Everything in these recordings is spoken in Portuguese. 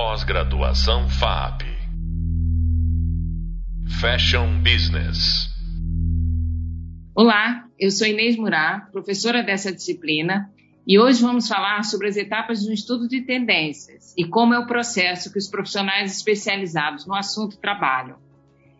Pós-graduação FAP. Fashion Business. Olá, eu sou Inês Murá, professora dessa disciplina, e hoje vamos falar sobre as etapas um estudo de tendências e como é o processo que os profissionais especializados no assunto trabalham.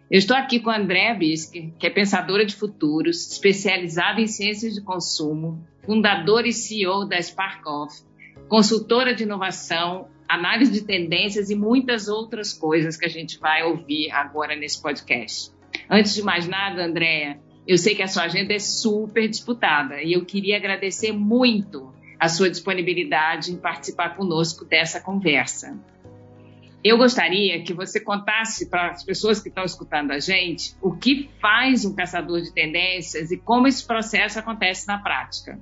Eu estou aqui com a Andréa Bisker, que é pensadora de futuros, especializada em ciências de consumo, fundadora e CEO da SparkOff, consultora de inovação, análise de tendências e muitas outras coisas que a gente vai ouvir agora nesse podcast. Antes de mais nada, Andréa, eu sei que a sua agenda é super disputada e eu queria agradecer muito a sua disponibilidade em participar conosco dessa conversa. Eu gostaria que você contasse para as pessoas que estão escutando a gente o que faz um caçador de tendências e como esse processo acontece na prática.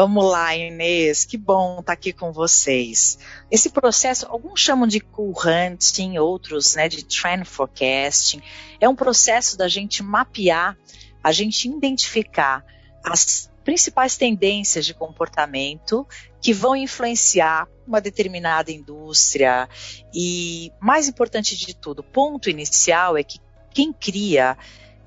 Vamos lá, Inês, que bom estar tá aqui com vocês. Esse processo, alguns chamam de cool hunting, outros né, de trend forecasting, é um processo da gente mapear, a gente identificar as principais tendências de comportamento que vão influenciar uma determinada indústria. E, mais importante de tudo, ponto inicial é que quem cria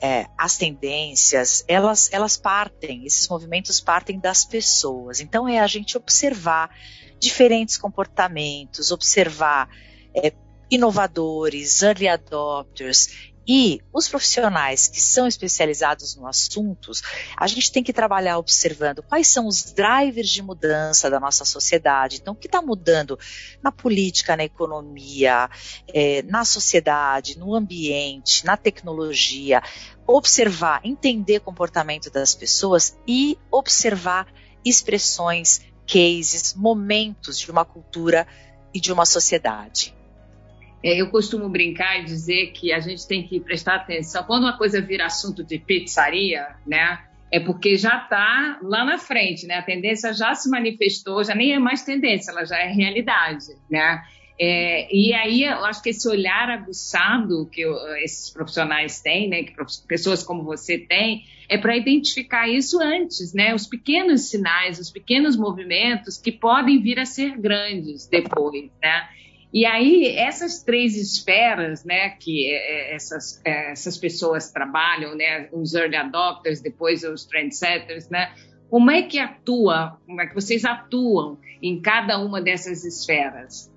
é, as tendências, elas, elas partem, esses movimentos partem das pessoas. Então é a gente observar diferentes comportamentos, observar é, inovadores, early adopters e os profissionais que são especializados no assunto, a gente tem que trabalhar observando quais são os drivers de mudança da nossa sociedade. Então, o que está mudando na política, na economia, é, na sociedade, no ambiente, na tecnologia. Observar, entender o comportamento das pessoas e observar expressões, cases, momentos de uma cultura e de uma sociedade. É, eu costumo brincar e dizer que a gente tem que prestar atenção. Quando uma coisa vira assunto de pizzaria, né? É porque já está lá na frente, né? A tendência já se manifestou, já nem é mais tendência, ela já é realidade, né? É, e aí eu acho que esse olhar aguçado que eu, esses profissionais têm, né, que pessoas como você têm, é para identificar isso antes, né, os pequenos sinais, os pequenos movimentos que podem vir a ser grandes depois, né. E aí, essas três esferas, né, que é, é, essas, é, essas pessoas trabalham, né, os early adopters, depois os trendsetters, né, como é que atua, como é que vocês atuam em cada uma dessas esferas?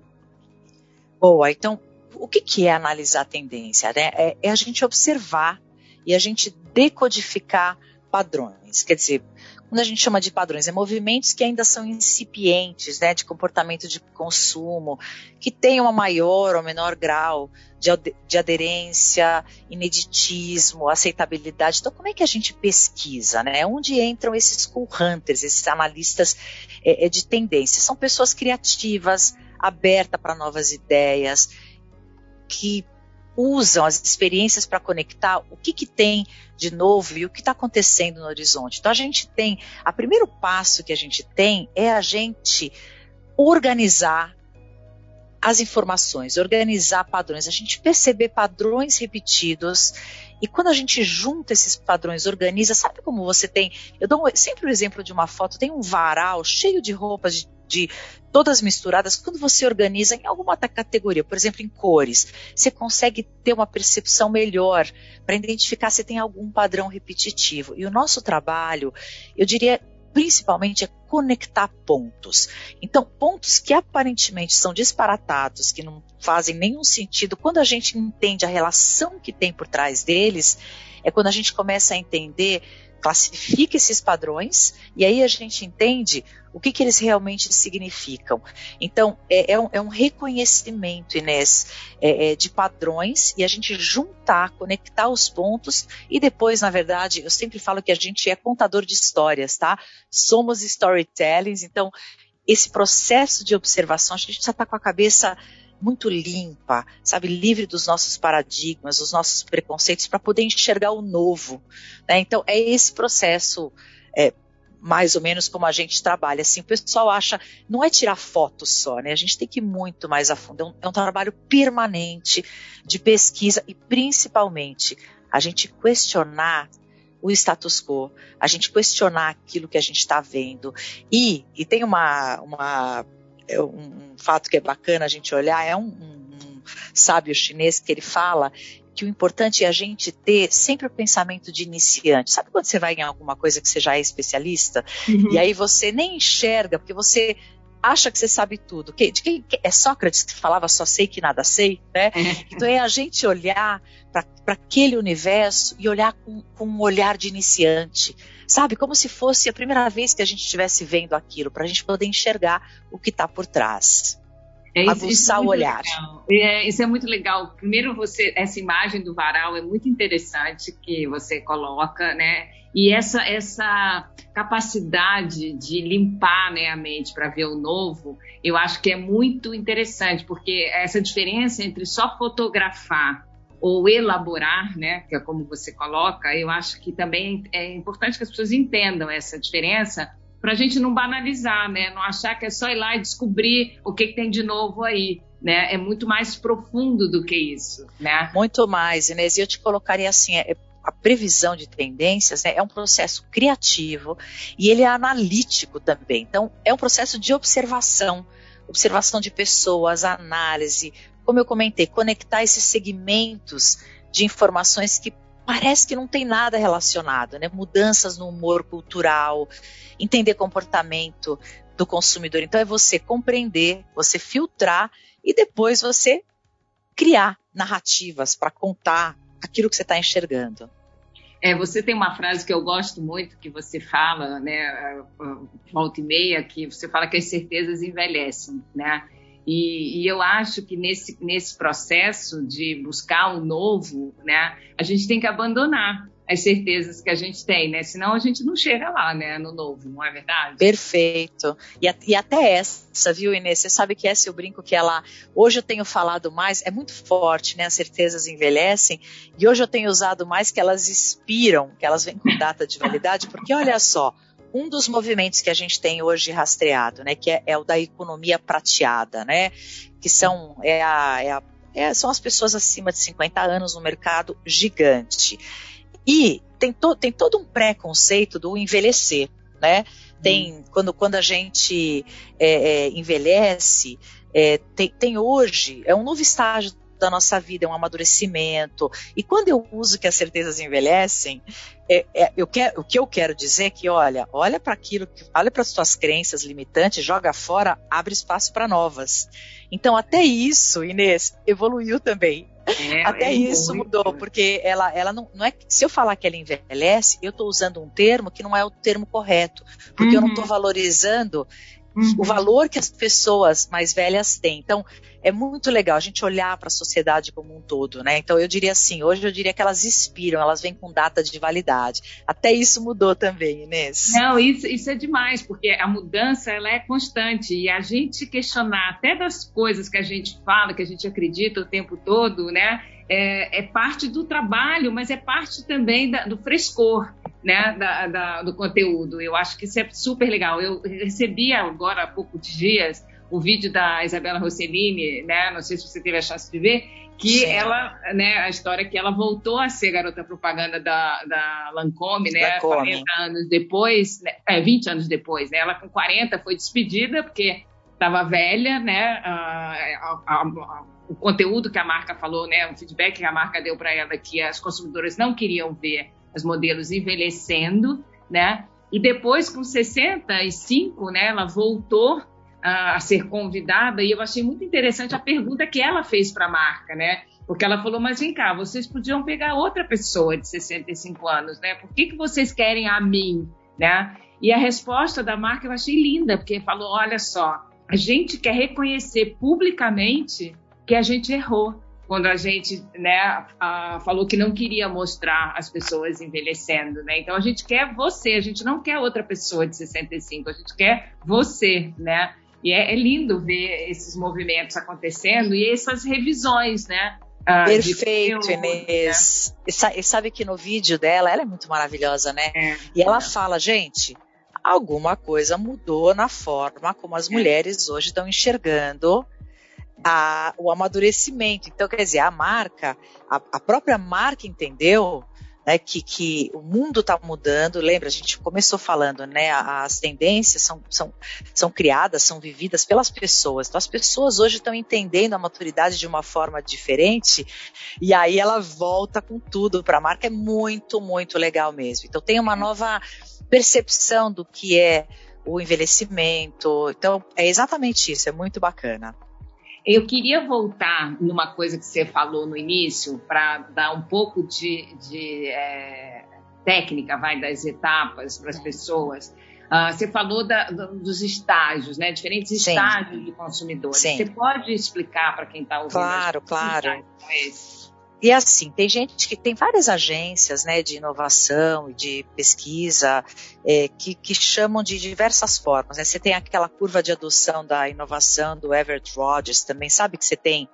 Boa, então, o que, que é analisar a tendência? Né? É, é a gente observar e a gente decodificar padrões. Quer dizer, quando a gente chama de padrões, é movimentos que ainda são incipientes, né, de comportamento de consumo, que tenham um maior ou menor grau de, de aderência, ineditismo, aceitabilidade. Então, como é que a gente pesquisa, né? Onde entram esses cool hunters, esses analistas é, é de tendência? São pessoas criativas, abertas para novas ideias, que usam as experiências para conectar o que, que tem de novo e o que está acontecendo no horizonte. Então a gente tem, a primeiro passo que a gente tem é a gente organizar as informações, organizar padrões, a gente perceber padrões repetidos e quando a gente junta esses padrões, organiza, sabe como você tem? Eu dou sempre o exemplo de uma foto, tem um varal cheio de roupas de de todas misturadas, quando você organiza em alguma categoria, por exemplo, em cores, você consegue ter uma percepção melhor para identificar se tem algum padrão repetitivo. E o nosso trabalho, eu diria, principalmente é conectar pontos. Então, pontos que aparentemente são disparatados, que não fazem nenhum sentido, quando a gente entende a relação que tem por trás deles, é quando a gente começa a entender classifica esses padrões e aí a gente entende o que, que eles realmente significam. Então, é, é, um, é um, reconhecimento, Inês, é, é, de padrões e a gente juntar, conectar os pontos e depois, na verdade, eu sempre falo que a gente é contador de histórias, tá? Somos storytellings, então esse processo de observação, a gente já está com a cabeça muito limpa, sabe, livre dos nossos paradigmas, dos nossos preconceitos, para poder enxergar o novo. Né? Então, é esse processo. É, mais ou menos como a gente trabalha. Assim, o pessoal acha, não é tirar foto só, né? A gente tem que ir muito mais a fundo. É um, é um trabalho permanente de pesquisa e, principalmente, a gente questionar o status quo, a gente questionar aquilo que a gente está vendo. E, e tem uma, uma é um, um, fato que é bacana a gente olhar é um, um sábio chinês que ele fala que o importante é a gente ter sempre o pensamento de iniciante. Sabe quando você vai em alguma coisa que você já é especialista uhum. e aí você nem enxerga porque você acha que você sabe tudo. Que, de quem, é Sócrates que falava só sei que nada sei, né? É. Então é a gente olhar para aquele universo e olhar com, com, um olhar de iniciante, sabe? Como se fosse a primeira vez que a gente estivesse vendo aquilo, para a gente poder enxergar o que está por trás. É, isso, aguçar isso é o olhar. É, isso é muito legal. Primeiro, você, essa imagem do varal é muito interessante que você coloca, né? E essa, essa capacidade de limpar né, a mente para ver o novo, eu acho que é muito interessante, porque essa diferença entre só fotografar ou elaborar, né, que é como você coloca, eu acho que também é importante que as pessoas entendam essa diferença para a gente não banalizar, né, não achar que é só ir lá e descobrir o que, que tem de novo aí. Né? É muito mais profundo do que isso, né? Muito mais, Inês. E eu te colocaria assim, é, a previsão de tendências né, é um processo criativo e ele é analítico também. Então, é um processo de observação, observação de pessoas, análise, como eu comentei, conectar esses segmentos de informações que parece que não tem nada relacionado, né? Mudanças no humor cultural, entender comportamento do consumidor. Então é você compreender, você filtrar e depois você criar narrativas para contar aquilo que você está enxergando. É, você tem uma frase que eu gosto muito que você fala, né, volta e meia, que você fala que as certezas envelhecem, né? E, e, eu acho que nesse, nesse processo de buscar o novo, né, a gente tem que abandonar as certezas que a gente tem, né? Senão a gente não chega lá, né? No novo, não é verdade? Perfeito. E, e até essa, viu, Inês? Você sabe que essa eu brinco que ela. Hoje eu tenho falado mais, é muito forte, né? As certezas envelhecem. E hoje eu tenho usado mais que elas expiram, que elas vêm com data de validade, porque olha só. Um dos movimentos que a gente tem hoje rastreado, né, que é, é o da economia prateada, né, que são é a, é a é, são as pessoas acima de 50 anos no mercado gigante. E tem, to, tem todo um preconceito do envelhecer, né? Tem, hum. quando, quando a gente é, é, envelhece, é, tem, tem hoje, é um novo estágio da nossa vida, é um amadurecimento. E quando eu uso que as certezas envelhecem, é, é, eu quero, o que eu quero dizer é que, olha, olha para aquilo, olha para as suas crenças limitantes, joga fora, abre espaço para novas. Então, até isso, Inês, evoluiu também. É, Até é isso muito. mudou, porque ela, ela não, não é. Se eu falar que ela envelhece, eu estou usando um termo que não é o termo correto, porque uhum. eu não estou uhum. valorizando uhum. o valor que as pessoas mais velhas têm. Então, é muito legal a gente olhar para a sociedade como um todo, né? Então eu diria assim, hoje eu diria que elas inspiram, elas vêm com data de validade. Até isso mudou também, Inês. Não, isso, isso é demais, porque a mudança ela é constante e a gente questionar até das coisas que a gente fala, que a gente acredita o tempo todo, né? É, é parte do trabalho, mas é parte também da, do frescor. Né, da, da, do conteúdo. Eu acho que isso é super legal. Eu recebi agora há poucos dias o vídeo da Isabela Rossellini, né? Não sei se você teve a chance de ver, que Sim. ela, né, a história que ela voltou a ser garota propaganda da, da Lancome, né, Lancome. 40 anos depois, né, é, 20 anos depois, né, ela com 40 foi despedida porque estava velha, né, a, a, a, o conteúdo que a marca falou, né, o feedback que a marca deu para ela que as consumidoras não queriam ver os modelos envelhecendo, né, e depois com 65, né, ela voltou a, a ser convidada e eu achei muito interessante a pergunta que ela fez para a marca, né? Porque ela falou, mas vem cá, vocês podiam pegar outra pessoa de 65 anos, né? Por que, que vocês querem a mim, né? E a resposta da marca eu achei linda, porque falou, olha só, a gente quer reconhecer publicamente que a gente errou quando a gente né, a, falou que não queria mostrar as pessoas envelhecendo, né? Então a gente quer você, a gente não quer outra pessoa de 65, a gente quer você, né? E é, é lindo ver esses movimentos acontecendo e essas revisões, né? Ah, Perfeito, Inês. Né? E sabe que no vídeo dela, ela é muito maravilhosa, né? É, e ela é. fala, gente, alguma coisa mudou na forma como as é. mulheres hoje estão enxergando a, o amadurecimento. Então, quer dizer, a marca, a, a própria marca entendeu né, que, que o mundo está mudando. Lembra, a gente começou falando, né, as tendências são, são, são criadas, são vividas pelas pessoas. Então, as pessoas hoje estão entendendo a maturidade de uma forma diferente e aí ela volta com tudo para a marca. É muito, muito legal mesmo. Então, tem uma nova percepção do que é o envelhecimento. Então, é exatamente isso, é muito bacana. Eu queria voltar numa coisa que você falou no início, para dar um pouco de, de é, técnica, vai, das etapas para as pessoas. Uh, você falou da, dos estágios, né? Diferentes Sim. estágios de consumidores. Sim. Você pode explicar para quem está ouvindo? Claro, claro. E assim, tem gente que tem várias agências né, de inovação e de pesquisa é, que, que, chamam de diversas formas. Né? Você tem aquela curva de adoção da inovação do Everett Rogers, também sabe que você tem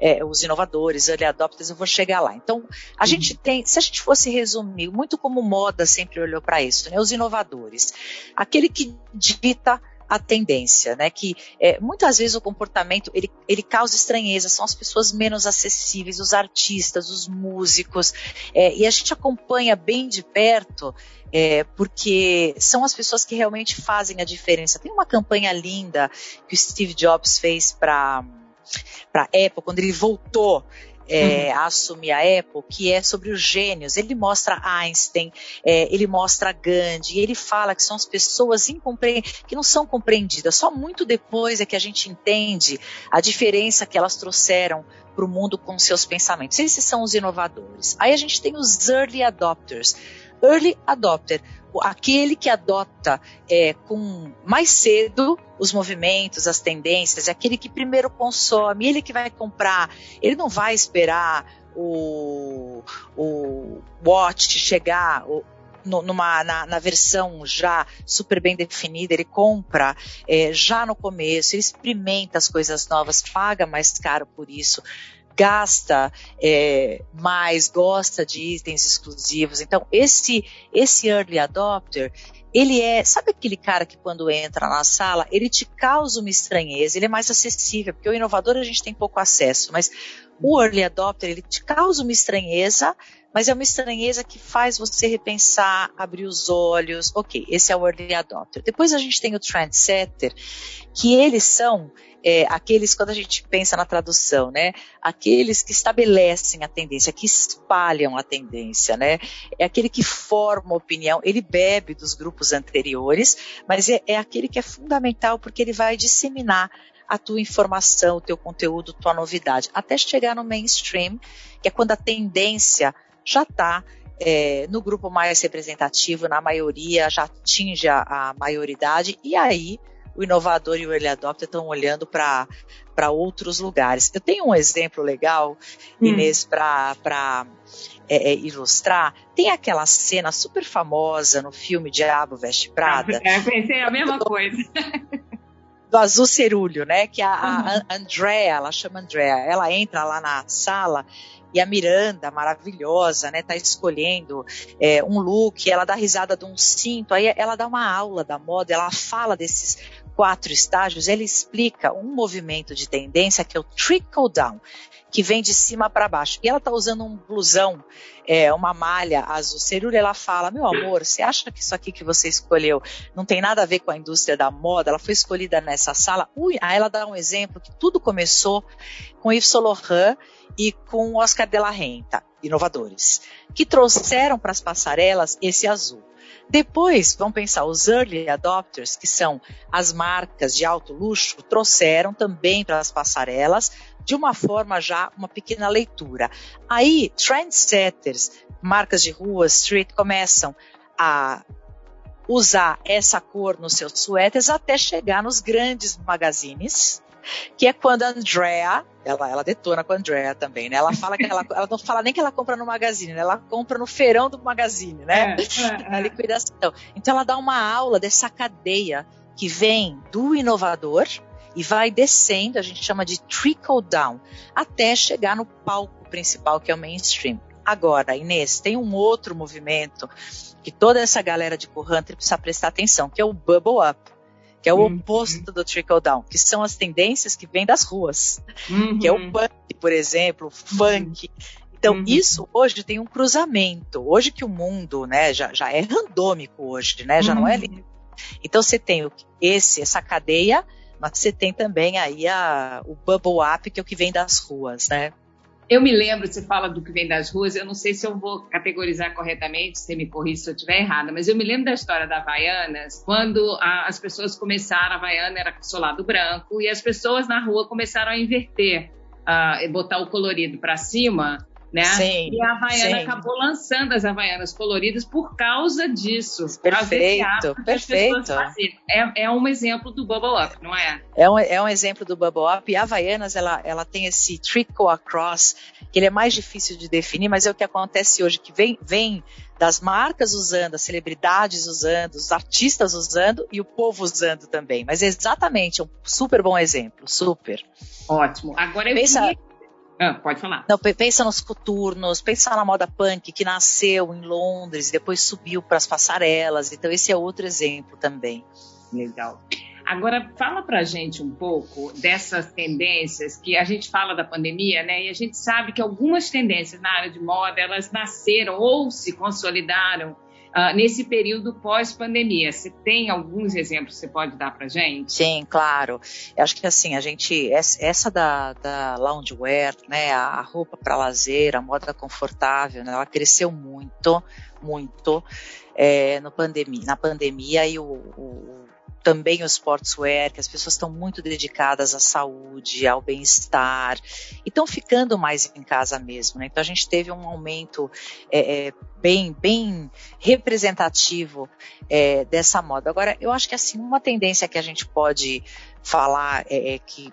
é, os inovadores, early adopters, eu vou chegar lá. Então, a uhum. gente tem, se a gente fosse resumir, muito como moda sempre olhou para isso, né? os inovadores, aquele que dita a tendência, né? Que é, muitas vezes o comportamento ele, ele causa estranheza, são as pessoas menos acessíveis, os artistas, os músicos, é, e a gente acompanha bem de perto é, porque são as pessoas que realmente fazem a diferença. Tem uma campanha linda que o Steve Jobs fez para para Apple quando ele voltou é, uhum. a assumir a Apple, que é sobre os gênios. Ele mostra Einstein, é, ele mostra Gandhi, ele fala que são as pessoas que não são compreendidas. Só muito depois é que a gente entende a diferença que elas trouxeram para o mundo com seus pensamentos. Esses são os inovadores. Aí a gente tem os early adopters. Early adopter, aquele que adota é, com mais cedo os movimentos, as tendências, é aquele que primeiro consome, ele que vai comprar, ele não vai esperar o, o watch chegar, o, numa, na, na, versão já super bem definida, ele compra é, já no começo, ele experimenta as coisas novas, paga mais caro por isso gasta é, mais, gosta de itens exclusivos. Então, esse, esse early adopter, ele é, sabe aquele cara que quando entra na sala, ele te causa uma estranheza, ele é mais acessível, porque o inovador a gente tem pouco acesso, mas o early adopter, ele te causa uma estranheza, mas é uma estranheza que faz você repensar, abrir os olhos. Ok, esse é o early adopter. Depois a gente tem o trendsetter, que eles são é, aqueles, quando a gente pensa na tradução, né? Aqueles que estabelecem a tendência, que espalham a tendência, né? É aquele que forma opinião, ele bebe dos grupos anteriores, mas é, é aquele que é fundamental porque ele vai disseminar a tua informação, o teu conteúdo, tua novidade, até chegar no mainstream, que é quando a tendência já está é, no grupo mais representativo, na maioria, já atinge a, a maioridade, e aí o inovador e o early adopter estão olhando para para outros lugares. Eu tenho um exemplo legal, hum. Inês, para é, é, ilustrar. Tem aquela cena super famosa no filme Diabo Veste Prada. É, pensei a mesma coisa. do azul cerúleo, né? Que a, a, a Andrea, ela chama Andrea, ela entra lá na sala e a Miranda, maravilhosa, né, tá escolhendo é, um look, ela dá risada de um cinto, aí ela dá uma aula da moda, ela fala desses quatro estágios, ele explica um movimento de tendência que é o trickle down, que vem de cima para baixo. E ela está usando um blusão, é, uma malha azul cerúlea, ela fala, meu amor, você acha que isso aqui que você escolheu não tem nada a ver com a indústria da moda? Ela foi escolhida nessa sala? Ui, aí ela dá um exemplo que tudo começou com Yves Saint Laurent e com Oscar de la Renta, inovadores, que trouxeram para as passarelas esse azul. Depois, vamos pensar, os early adopters, que são as marcas de alto luxo, trouxeram também para as passarelas, de uma forma já, uma pequena leitura. Aí, trendsetters, marcas de rua, street, começam a usar essa cor nos seus suéteres até chegar nos grandes magazines, que é quando a Andrea, ela, ela detona com a Andrea também, né? Ela fala que ela, ela não fala nem que ela compra no magazine, né? ela compra no feirão do magazine, né? É, é, é. liquidação. Então ela dá uma aula dessa cadeia que vem do inovador e vai descendo, a gente chama de trickle down, até chegar no palco principal, que é o mainstream. Agora, Inês, tem um outro movimento que toda essa galera de Corrunter precisa prestar atenção, que é o bubble up que é o uhum. oposto do trickle down, que são as tendências que vêm das ruas, uhum. que é o punk, por exemplo, o funk. Então, uhum. isso hoje tem um cruzamento. Hoje que o mundo, né, já, já é randômico hoje, né? Já uhum. não é uhum. Então você tem esse, essa cadeia, mas você tem também aí a, o bubble up, que é o que vem das ruas, né? Eu me lembro, você fala do que vem das ruas, eu não sei se eu vou categorizar corretamente, você me corrige se eu estiver errada, mas eu me lembro da história da Havaianas, quando a, as pessoas começaram, a Havaiana era solado branco, e as pessoas na rua começaram a inverter, uh, botar o colorido para cima, né? Sim, e a Havaiana sim. acabou lançando as Havaianas coloridas por causa disso. Perfeito, perfeito. É, é um exemplo do Bubble Up, não é? É um, é um exemplo do Bubble Up. E a Havaianas, ela, ela tem esse trickle across, que ele é mais difícil de definir, mas é o que acontece hoje, que vem, vem das marcas usando, as celebridades usando, os artistas usando e o povo usando também. Mas é exatamente um super bom exemplo, super. Ótimo. Agora eu Pensa, queria ah, pode falar. Não, pensa nos coturnos, pensa na moda punk que nasceu em Londres e depois subiu para as passarelas. Então esse é outro exemplo também. Legal. Agora fala para gente um pouco dessas tendências que a gente fala da pandemia, né? E a gente sabe que algumas tendências na área de moda elas nasceram ou se consolidaram uh, nesse período pós-pandemia. Você tem alguns exemplos que você pode dar para gente? Sim, claro. Eu acho que assim, a gente, essa da, da loungewear, né, a roupa para lazer, a moda confortável, né, ela cresceu muito, muito é, no pandemia, na pandemia e o, o também o sportswear, que as pessoas estão muito dedicadas à saúde, ao bem-estar, e estão ficando mais em casa mesmo. Né? Então a gente teve um aumento é, é, bem, bem representativo é, dessa moda. Agora, eu acho que assim uma tendência que a gente pode falar é, é que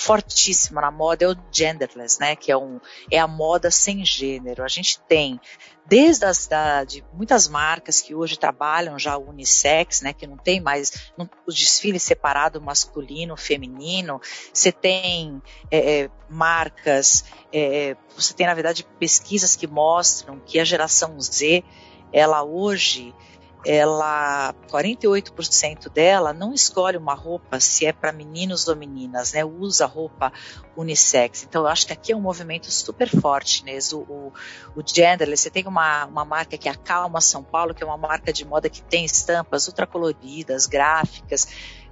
fortíssima na moda é o genderless, né? Que é, um, é a moda sem gênero. A gente tem desde as da, de muitas marcas que hoje trabalham já unissex, né? Que não tem mais não, o desfile separado masculino, feminino. Você tem é, é marcas, é, você tem na verdade pesquisas que mostram que a geração Z, ela hoje ela 48% dela não escolhe uma roupa se é para meninos ou meninas, né? Usa roupa unissex. Então eu acho que aqui é um movimento super forte, né? O, o, o genderless, você tem uma, uma marca que é a Calma São Paulo, que é uma marca de moda que tem estampas ultracoloridas, gráficas,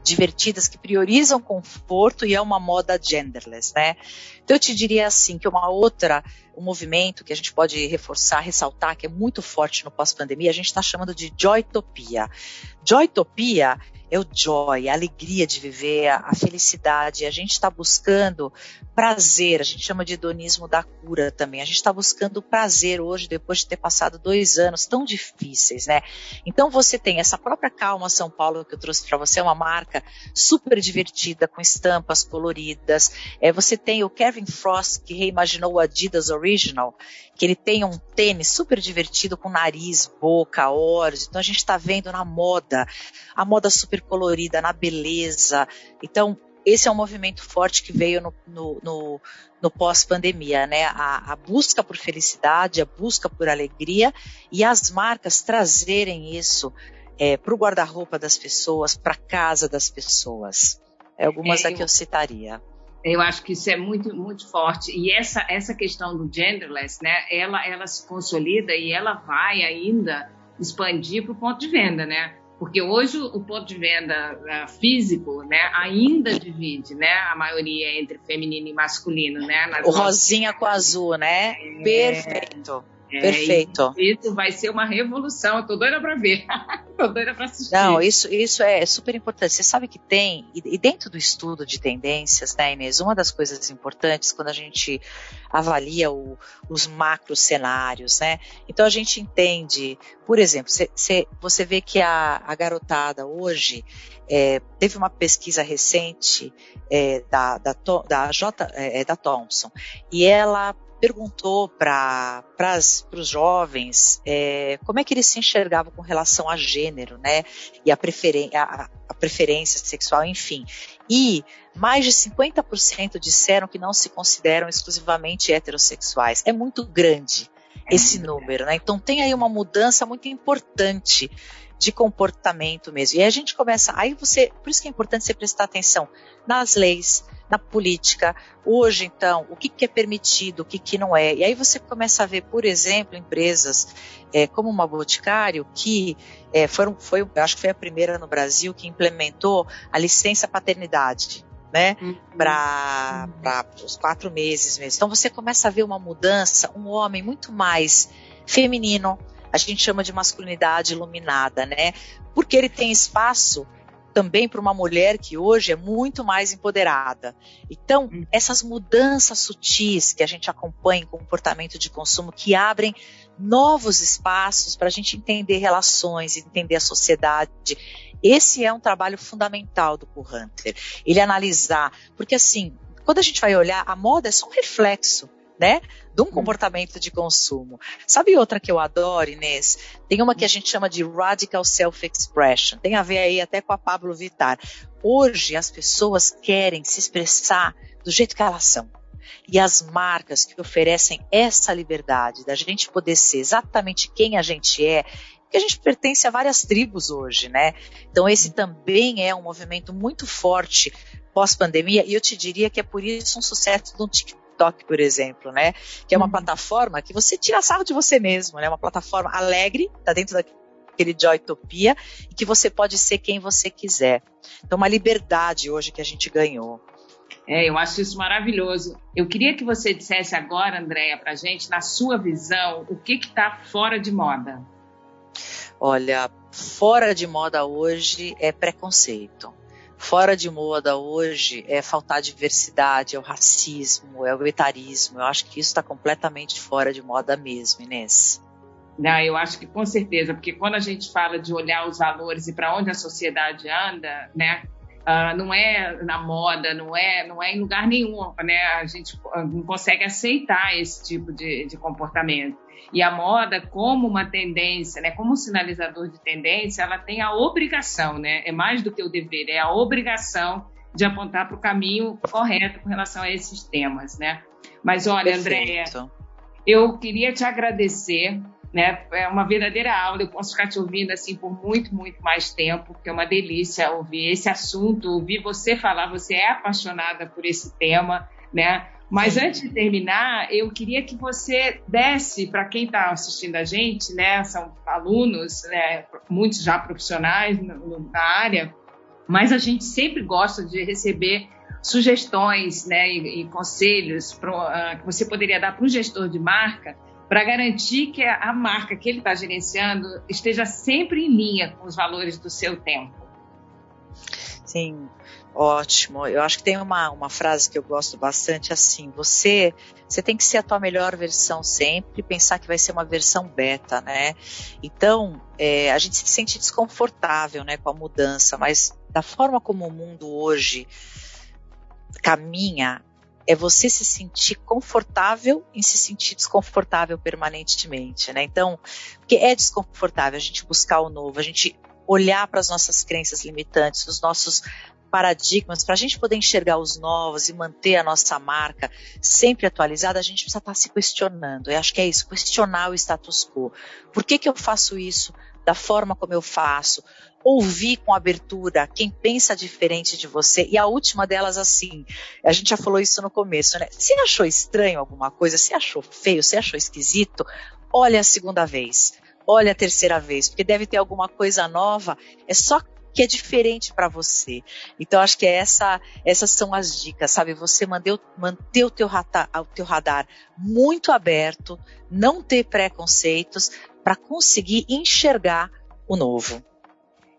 divertidas que priorizam conforto e é uma moda genderless, né? Então eu te diria assim que uma outra um movimento que a gente pode reforçar, ressaltar que é muito forte no pós-pandemia, a gente está chamando de joytopia. Joytopia é o joy, a alegria de viver, a, felicidade. A gente está buscando prazer, a gente chama de hedonismo da cura também. A gente está buscando prazer hoje, depois de ter passado dois anos tão difíceis, né? Então você tem essa própria Calma São Paulo que eu trouxe para você, é uma marca super divertida, com estampas coloridas. É, você tem o Kevin Frost, que reimaginou o Adidas Original, que ele tem um tênis super divertido com nariz, boca, olhos. Então a gente está vendo na moda, a moda super colorida, na beleza. Então esse é um movimento forte que veio no, no, no, no pós-pandemia, né? A, a, busca por felicidade, a busca por alegria e as marcas trazerem isso é, para o guarda-roupa das pessoas, para casa das pessoas. É algumas é, eu, eu citaria. Eu acho que isso é muito, muito forte. E essa, essa questão do genderless, né? Ela, ela se consolida e ela vai ainda expandir para o ponto de venda, né? Porque hoje o ponto de venda uh, físico, né, ainda divide, né, a maioria entre feminino e masculino, né? o rosinha com azul, né? É... Perfeito. É, Perfeito. Isso vai ser uma revolução. Eu tô doida para ver. tô doida para assistir. Não, isso, isso é super importante. Você sabe que tem, e dentro do estudo de tendências, né, Inês, uma das coisas importantes quando a gente avalia o, os macro cenários, né? Então a gente entende, por exemplo, cê, cê, você vê que a, a garotada hoje é, teve uma pesquisa recente é, da, da, da, J, é, da Thompson e ela perguntou para os jovens é, como é que eles se enxergavam com relação a gênero, né? E a, preferen a, a preferência sexual, enfim. E mais de 50% disseram que não se consideram exclusivamente heterossexuais. É muito grande esse número, né? Então tem aí uma mudança muito importante de comportamento mesmo. E a gente começa, aí você, por isso que é importante você prestar atenção nas leis, na política. Hoje, então, o que, que é permitido, o que, que não é. E aí você começa a ver, por exemplo, empresas é, como uma Boticário, que é, foram, foi, acho que foi a primeira no Brasil que implementou a licença paternidade. Né, uhum. para os quatro meses mesmo. Então você começa a ver uma mudança, um homem muito mais feminino, a gente chama de masculinidade iluminada, né? Porque ele tem espaço também para uma mulher que hoje é muito mais empoderada. Então, hum. essas mudanças sutis que a gente acompanha em comportamento de consumo, que abrem novos espaços para a gente entender relações, entender a sociedade. Esse é um trabalho fundamental do Cool Hunter. Ele analisar, porque assim, quando a gente vai olhar, a moda é só um reflexo né? De um comportamento de consumo. Sabe outra que eu adoro, Inês? Tem uma que a gente chama de Radical Self-Expression. Tem a ver aí até com a Pablo Vittar. Hoje as pessoas querem se expressar do jeito que elas são. E as marcas que oferecem essa liberdade da gente poder ser exatamente quem a gente é, que a gente pertence a várias tribos hoje, né? Então esse também é um movimento muito forte pós-pandemia e eu te diria que é por isso um sucesso do TikTok TikTok, por exemplo, né? Que é uma uhum. plataforma que você tira sarro de você mesmo, né? Uma plataforma alegre, tá dentro daquele Joytopia, e que você pode ser quem você quiser. Então, uma liberdade hoje que a gente ganhou. É, eu acho isso maravilhoso. Eu queria que você dissesse agora, Andréia, para gente, na sua visão, o que está fora de moda? Olha, fora de moda hoje é preconceito fora de moda hoje é faltar diversidade, é o racismo, é o etarismo. Eu acho que isso está completamente fora de moda mesmo, Inês. Não, eu acho que com certeza, porque quando a gente fala de olhar os valores e para onde a sociedade anda, né, uh, não é na moda, não é, não é em lugar nenhum, né, a gente não consegue aceitar esse tipo de, de comportamento. E a moda, como uma tendência, né, como um sinalizador de tendência, ela tem a obrigação, né, é mais do que o dever, é a obrigação de apontar para o caminho correto com relação a esses temas, né? Mas olha, Andréia, eu queria te agradecer, né? É uma verdadeira aula, eu posso ficar te ouvindo assim por muito, muito mais tempo, porque é uma delícia ouvir esse assunto, ouvir você falar, você é apaixonada por esse tema, né? Mas Sim. antes de terminar, eu queria que você desse para quem está assistindo a gente, né? São alunos, né, muitos já profissionais na área, mas a gente sempre gosta de receber sugestões, né, e, e conselhos pro, uh, que você poderia dar para o gestor de marca para garantir que a, marca que ele está gerenciando esteja sempre em linha com os valores do seu tempo. Sim, Ótimo. Eu acho que tem uma, uma frase que eu gosto bastante assim: você você tem que ser a tua melhor versão sempre, pensar que vai ser uma versão beta, né? Então é, a gente se sente desconfortável, né, com a mudança, mas da forma como o mundo hoje caminha, é você se sentir confortável em se sentir desconfortável permanentemente, né? Então, porque é desconfortável a gente buscar o novo, a gente olhar para as nossas crenças limitantes, os nossos paradigmas, para a gente poder enxergar os novos e manter a nossa marca sempre atualizada, a gente precisa estar tá se questionando. Eu acho que é isso, questionar o status quo. Por que, que eu faço isso da forma como eu faço? Ouvir com abertura quem pensa diferente de você. E a última delas, assim, a gente já falou isso no começo, né? Se achou estranho alguma coisa, se achou feio, se achou esquisito, olha a segunda vez olha a terceira vez, porque deve ter alguma coisa nova. É só que é diferente para você. Então acho que é essa, essas são as dicas, sabe? Você manter, manter o, teu radar, o teu radar muito aberto, não ter preconceitos para conseguir enxergar o novo.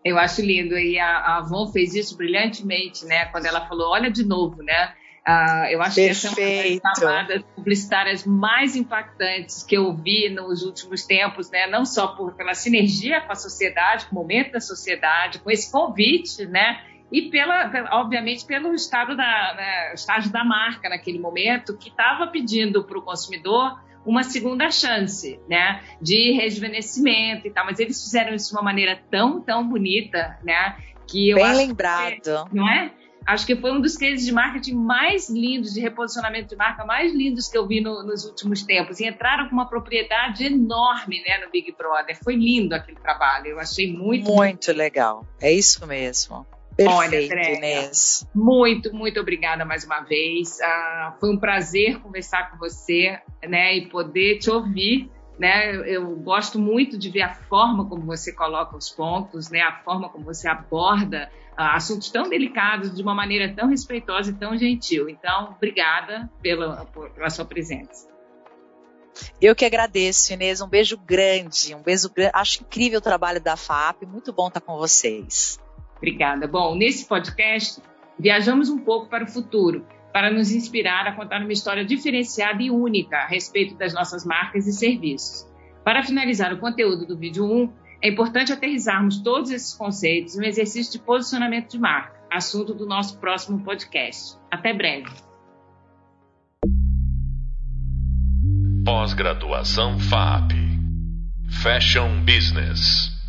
Eu acho lindo e a, a Avon fez isso brilhantemente, né? Quando ela falou, olha de novo, né? Uh, eu acho Perfeito. que essa é uma das chamadas publicitárias mais impactantes que eu vi nos últimos tempos, né? não só por, pela sinergia com a sociedade, com o momento da sociedade, com esse convite, né? e pela, obviamente pelo estado da, né, estágio da marca naquele momento, que estava pedindo para o consumidor uma segunda chance, né, de rejuvenescimento e tal, mas eles fizeram isso de uma maneira tão, tão bonita, né, que eu Bem acho lembrado. Que, não é? Acho que foi um dos cases de marketing mais lindos, de reposicionamento de marca mais lindos que eu vi no, nos últimos tempos. E entraram com uma propriedade enorme né, no Big Brother. Foi lindo aquele trabalho. Eu achei muito. Muito legal. É isso mesmo. Perfeito, Olha, Inês. Muito, muito obrigada mais uma vez. Ah, foi um prazer conversar com você né, e poder te ouvir. Né? Eu gosto muito de ver a forma como você coloca os pontos, né? a forma como você aborda ah, assuntos tão delicados de uma maneira tão respeitosa e tão gentil. Então, obrigada pela, pela sua presença. Eu que agradeço, Inês. Um beijo grande, um beijo grande. Acho incrível o trabalho da FAP. Muito bom estar com vocês. Obrigada. Bom, nesse podcast, viajamos um pouco para o futuro, para nos inspirar a contar uma história diferenciada e única a respeito das nossas marcas e serviços. Para finalizar o conteúdo do vídeo 1, é importante aterrizarmos todos esses conceitos um exercício de posicionamento de marca, assunto do nosso próximo podcast. Até breve. Pós-graduação FAP Fashion Business